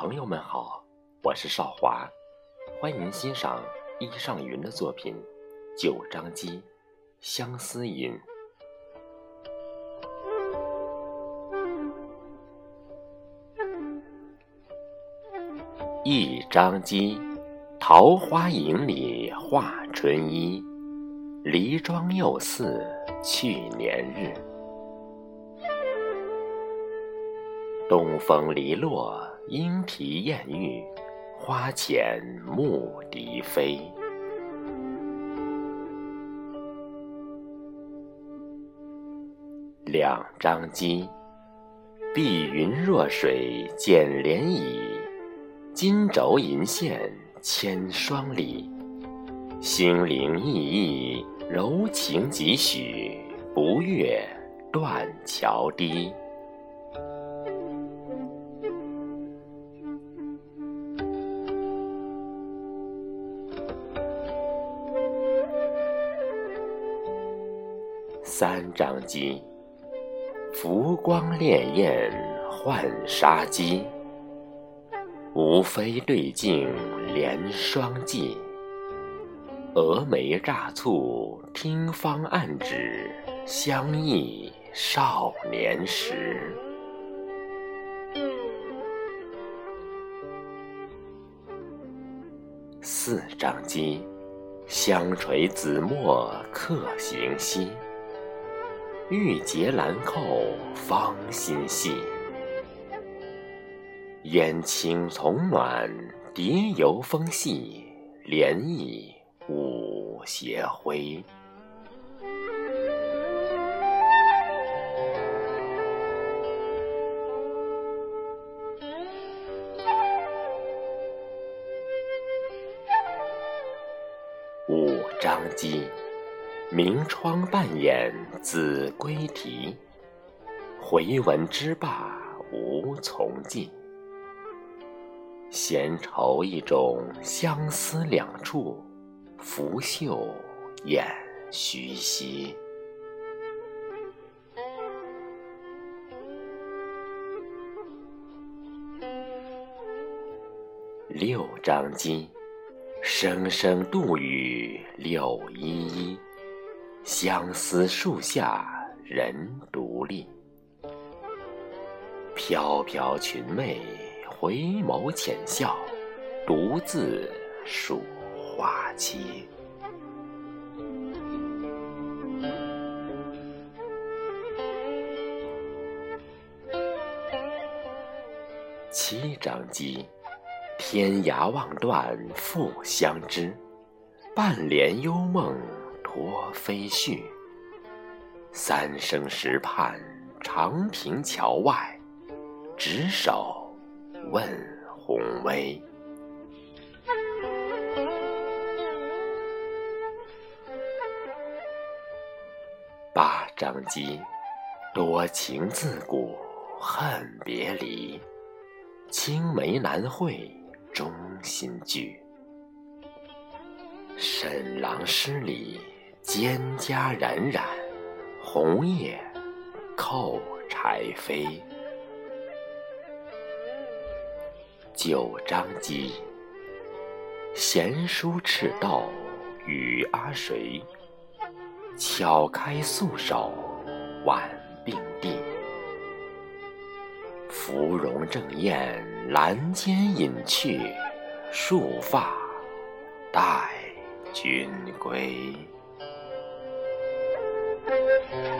朋友们好，我是少华，欢迎欣赏易尚云的作品《九张机相思吟》。一张机，桃花影里画春衣，梨妆又似去年日。东风篱落，莺啼燕语，花前牧笛飞。两张机，碧云若水剪涟漪，金轴银线牵双鲤。心灵意意，柔情几许，不越断桥堤。三张机，浮光潋滟浣纱机，无非对镜连霜髻。蛾眉乍蹙听方暗指，相忆少年时。四张机，香垂紫陌客行稀。玉洁兰蔻芳心细，烟青丛暖蝶游风细，涟漪舞斜晖。五张机。明窗半掩子规啼，回闻之罢无从进。闲愁一种，相思两处，拂袖掩虚席。六张机，声声杜语柳依依。相思树下人独立，飘飘裙袂回眸浅笑，独自数花期。七张机，天涯望断复相知，半帘幽梦。托飞絮，三生石畔长亭桥外，执手问红微。八张机，多情自古恨别离，青梅难会中心聚。沈郎诗里。蒹葭冉冉，红叶叩柴扉。九章机，闲书赤豆与阿谁？巧开素手挽并蒂。芙蓉正艳兰间隐去，束发待君归。Thank you.